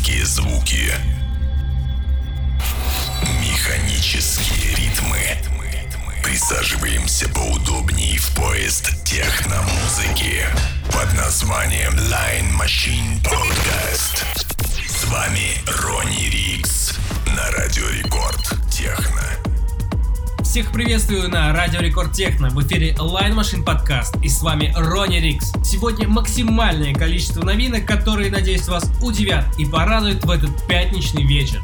Механические звуки. Механические ритмы. Присаживаемся поудобнее в поезд техномузыки под названием Line Machine Podcast. С вами Ронни Рикс на Радио Рекорд Техно. Всех приветствую на Радио Рекорд Техно в эфире Line Machine Подкаст и с вами Ронни Рикс. Сегодня максимальное количество новинок, которые, надеюсь, вас удивят и порадуют в этот пятничный вечер.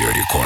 Dirty Core.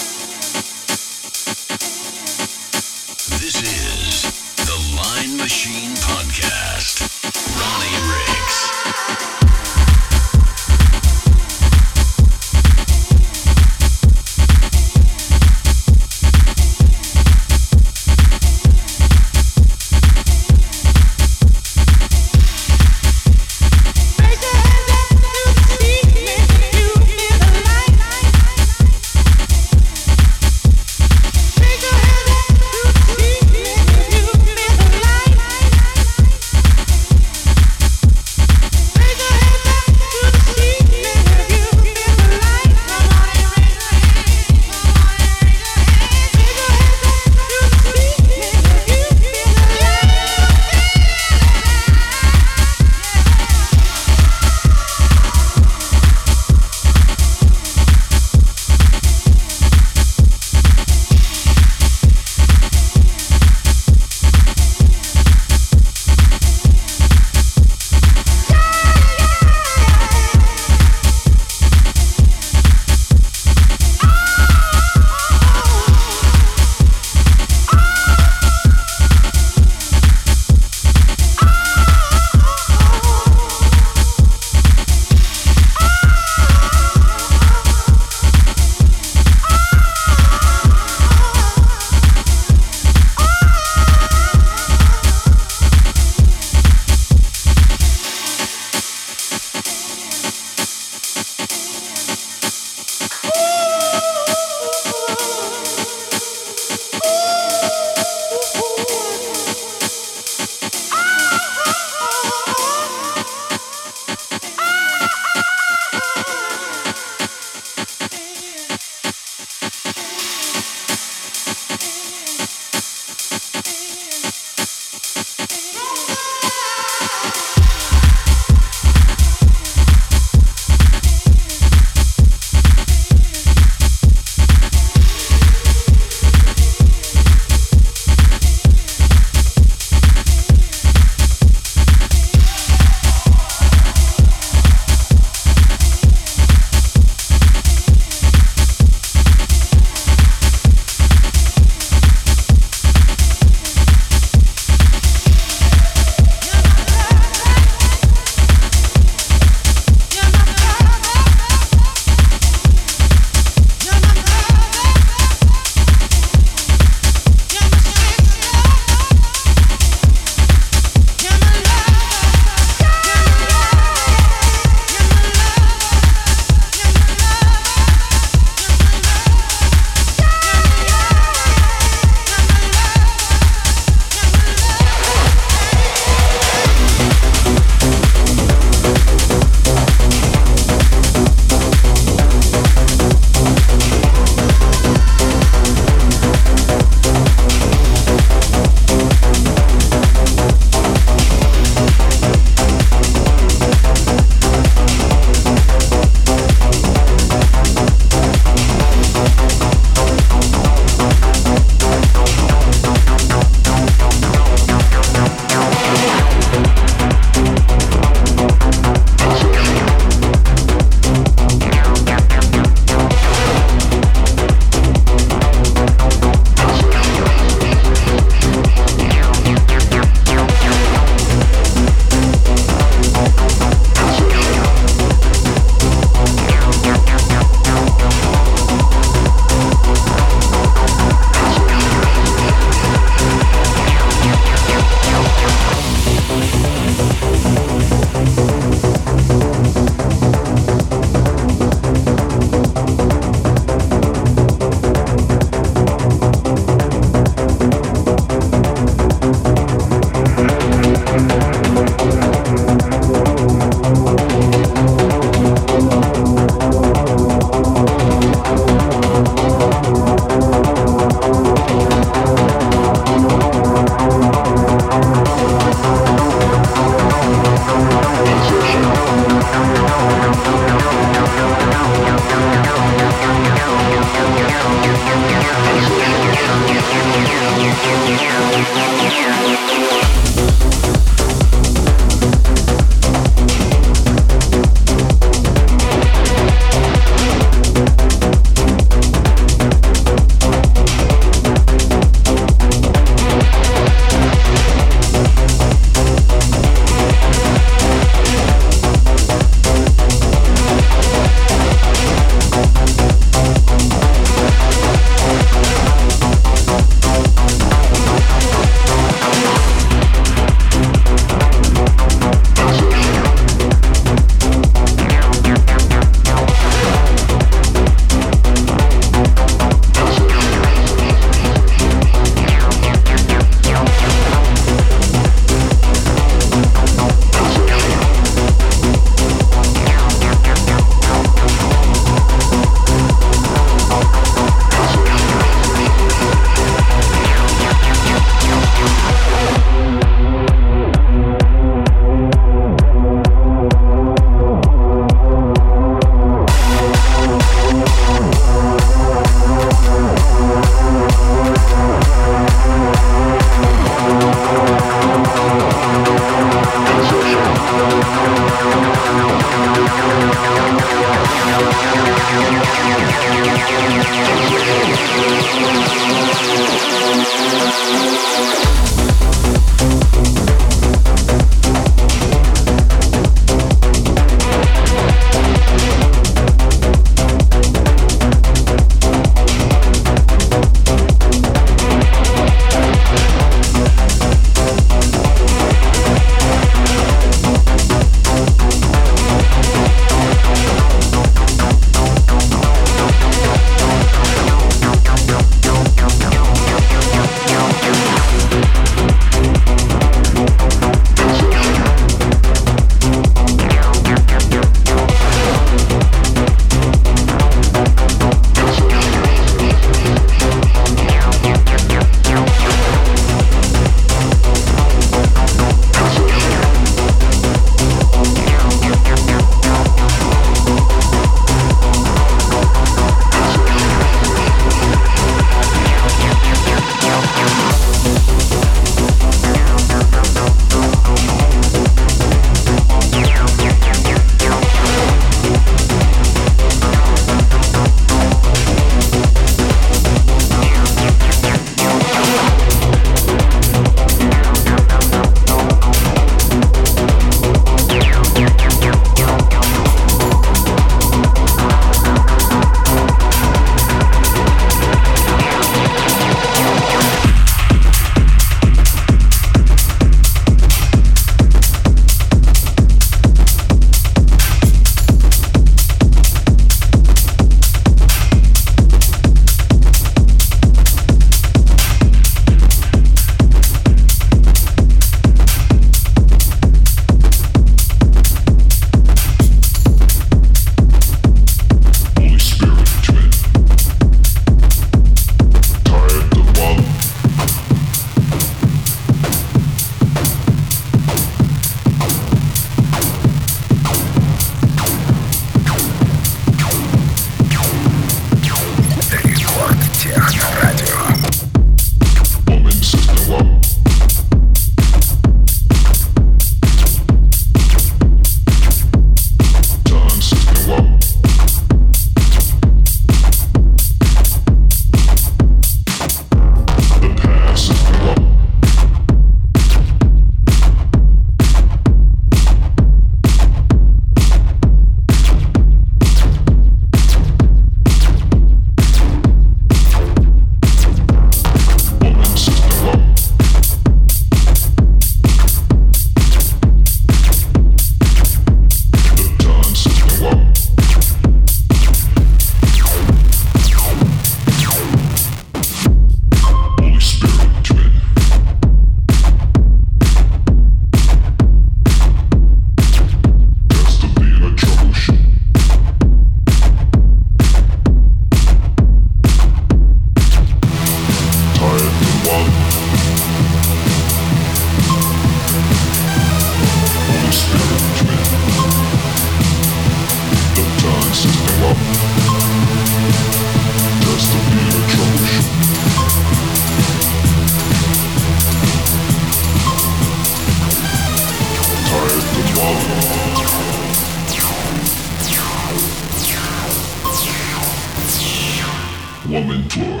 woman floor.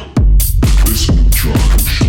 Listen to John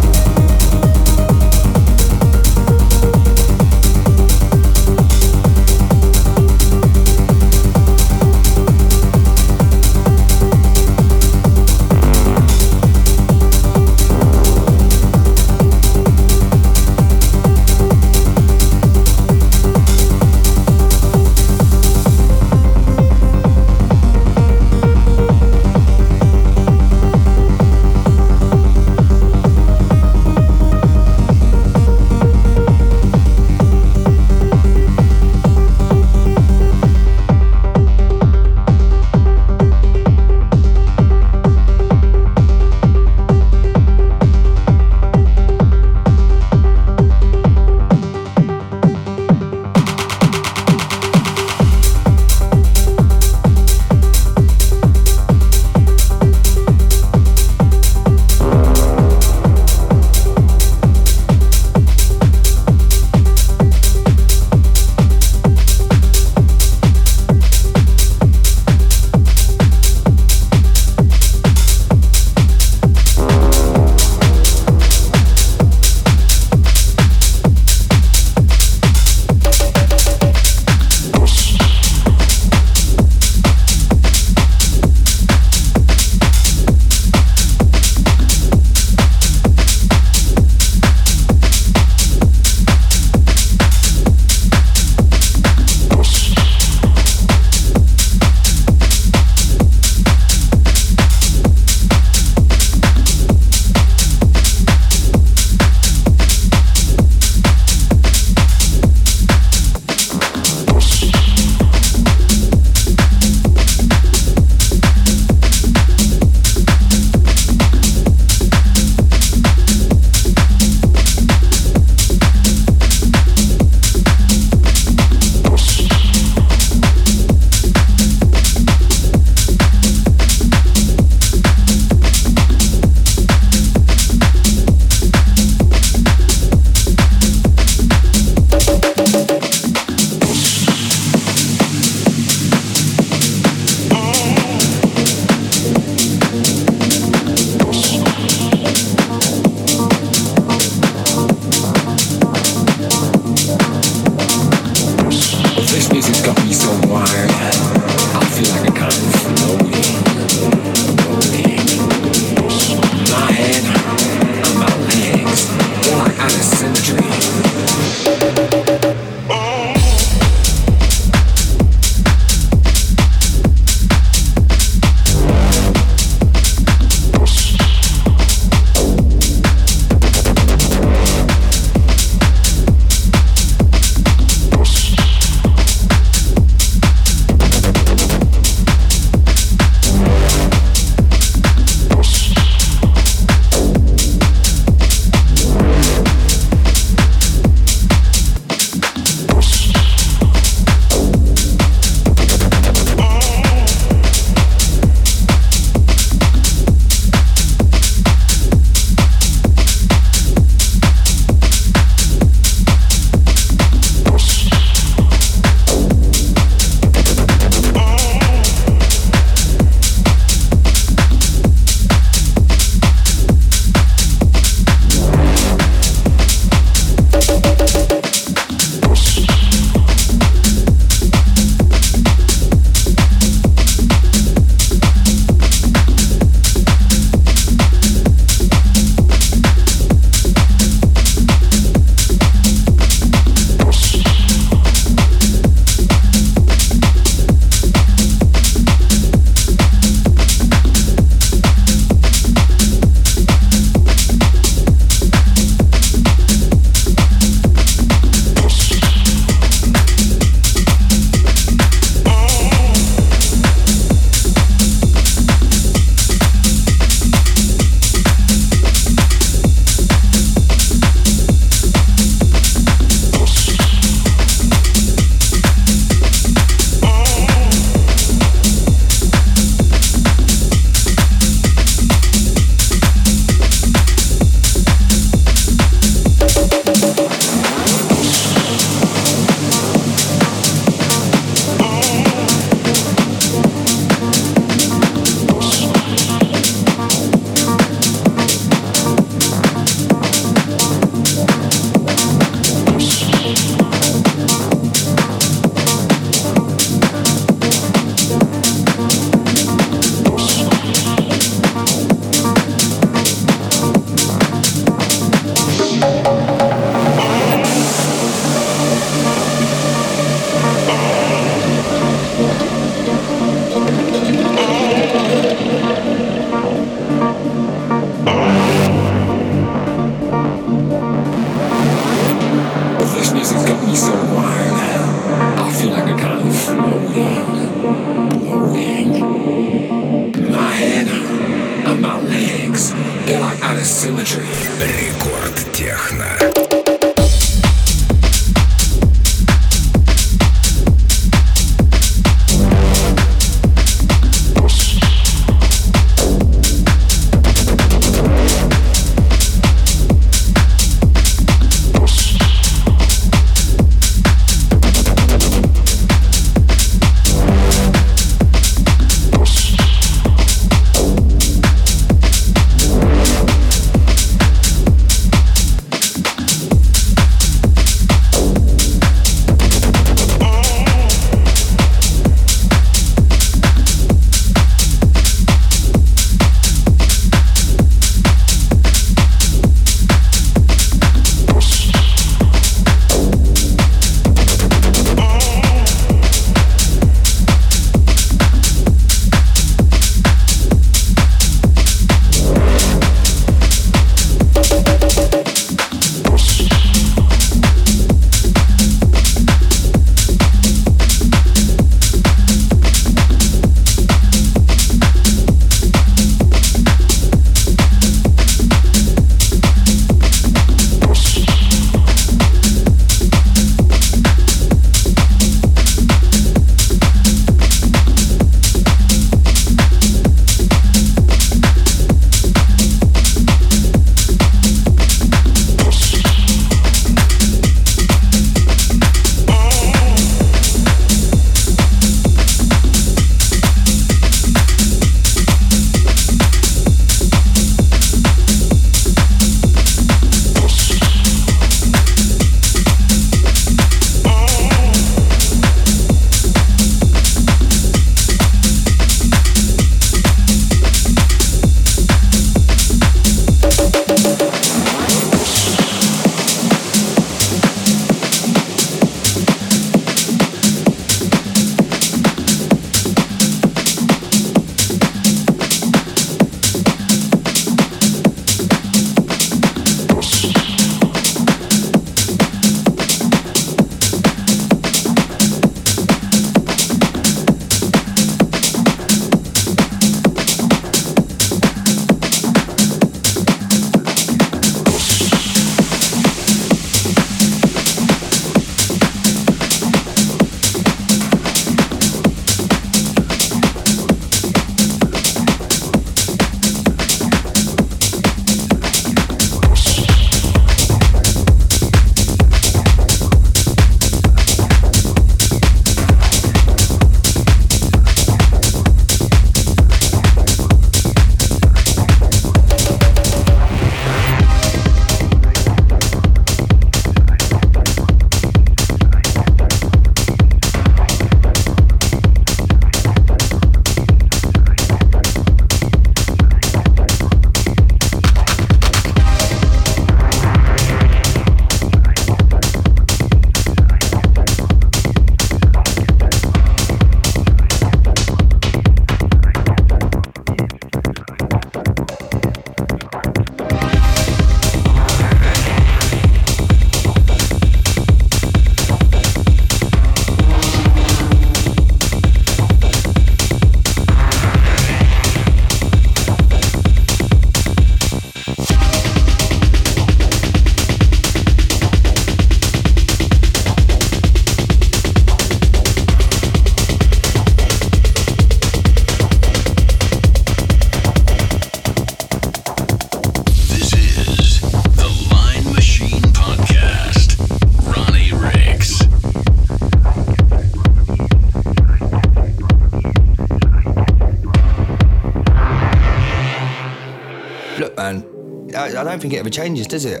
I don't think it ever changes, does it?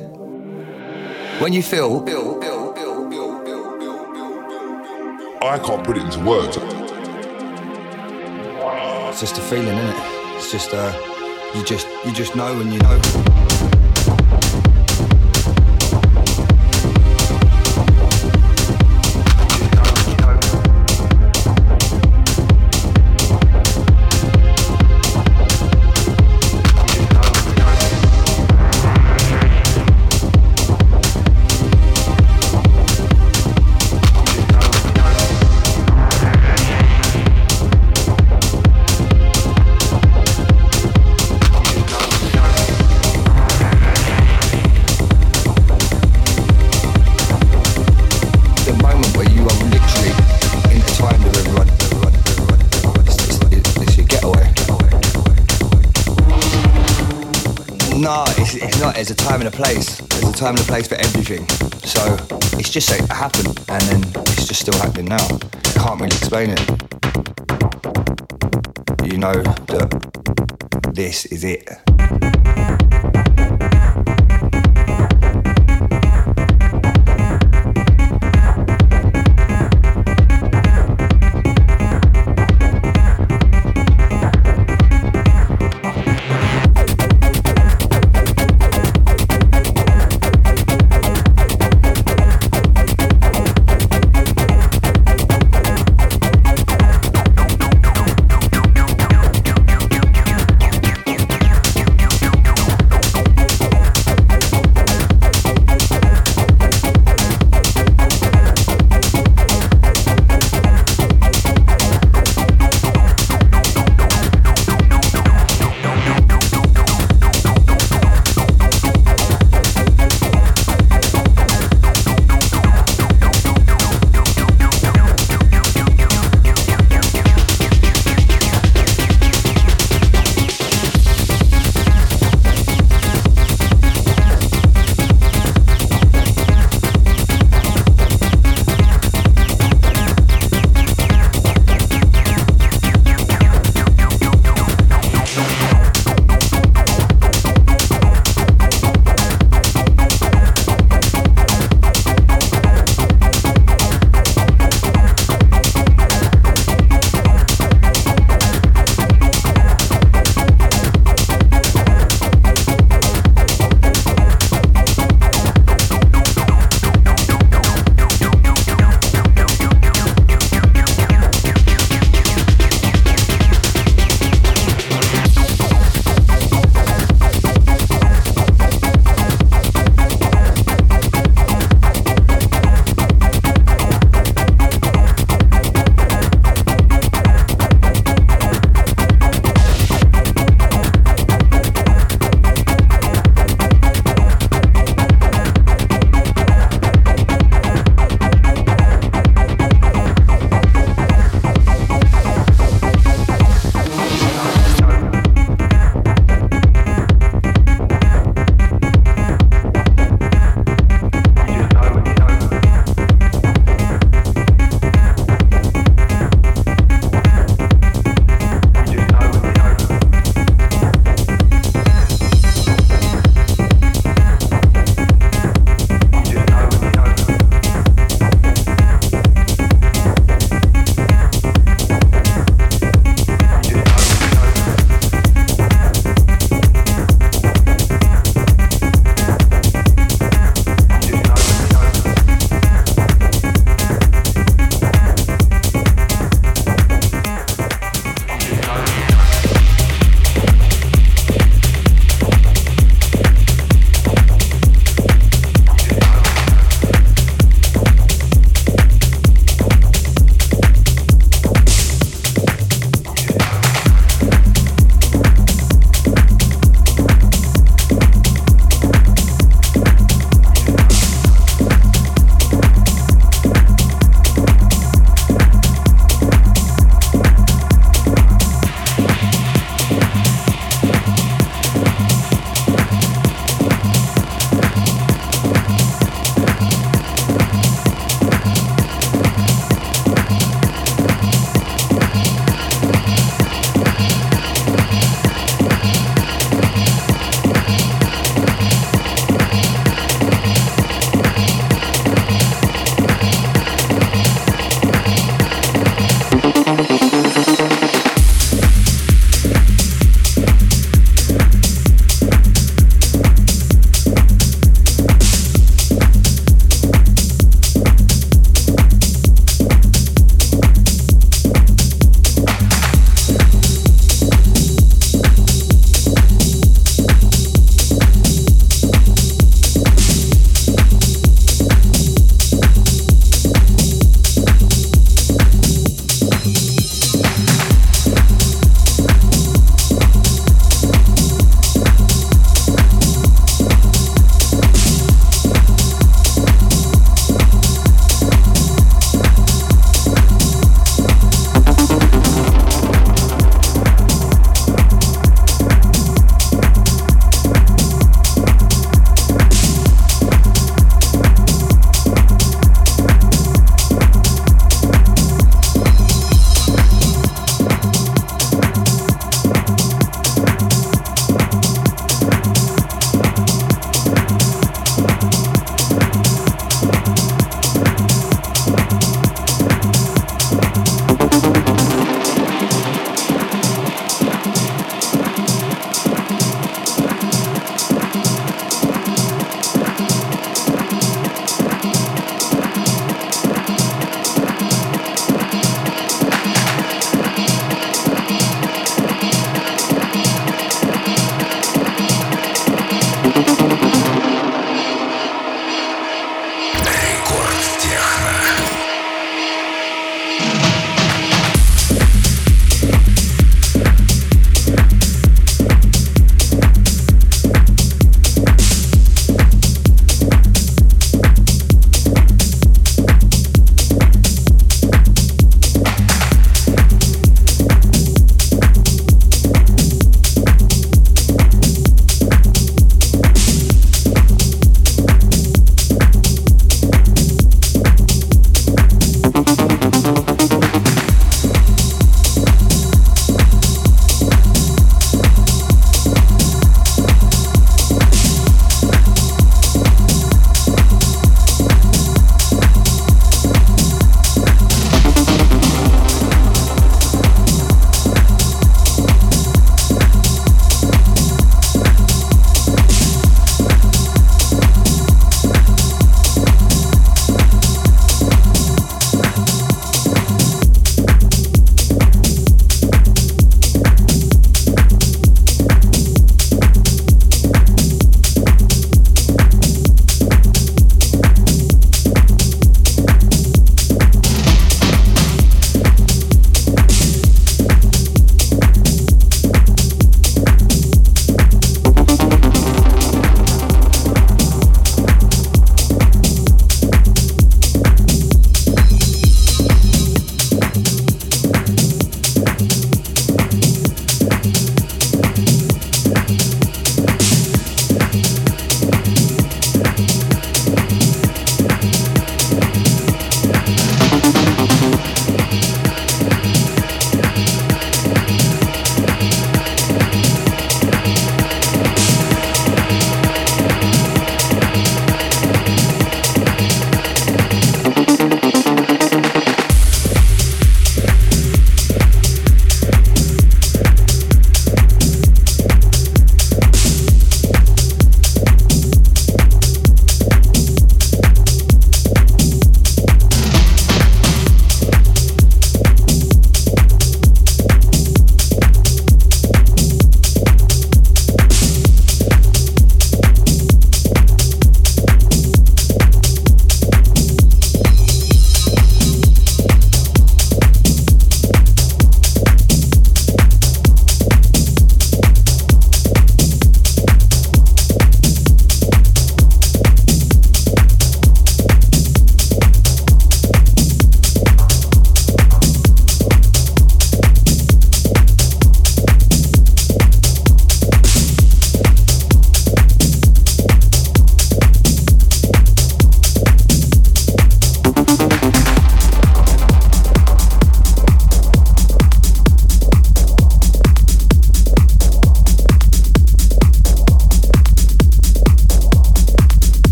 When you feel, I can't put it into words. it's just a feeling, isn't it? It's just, uh, you just, you just know when you know. It's, not. There's a time and a place. There's a time and a place for everything. So it's just it happened, and then it's just still happening now. Can't really explain it. You know that this is it.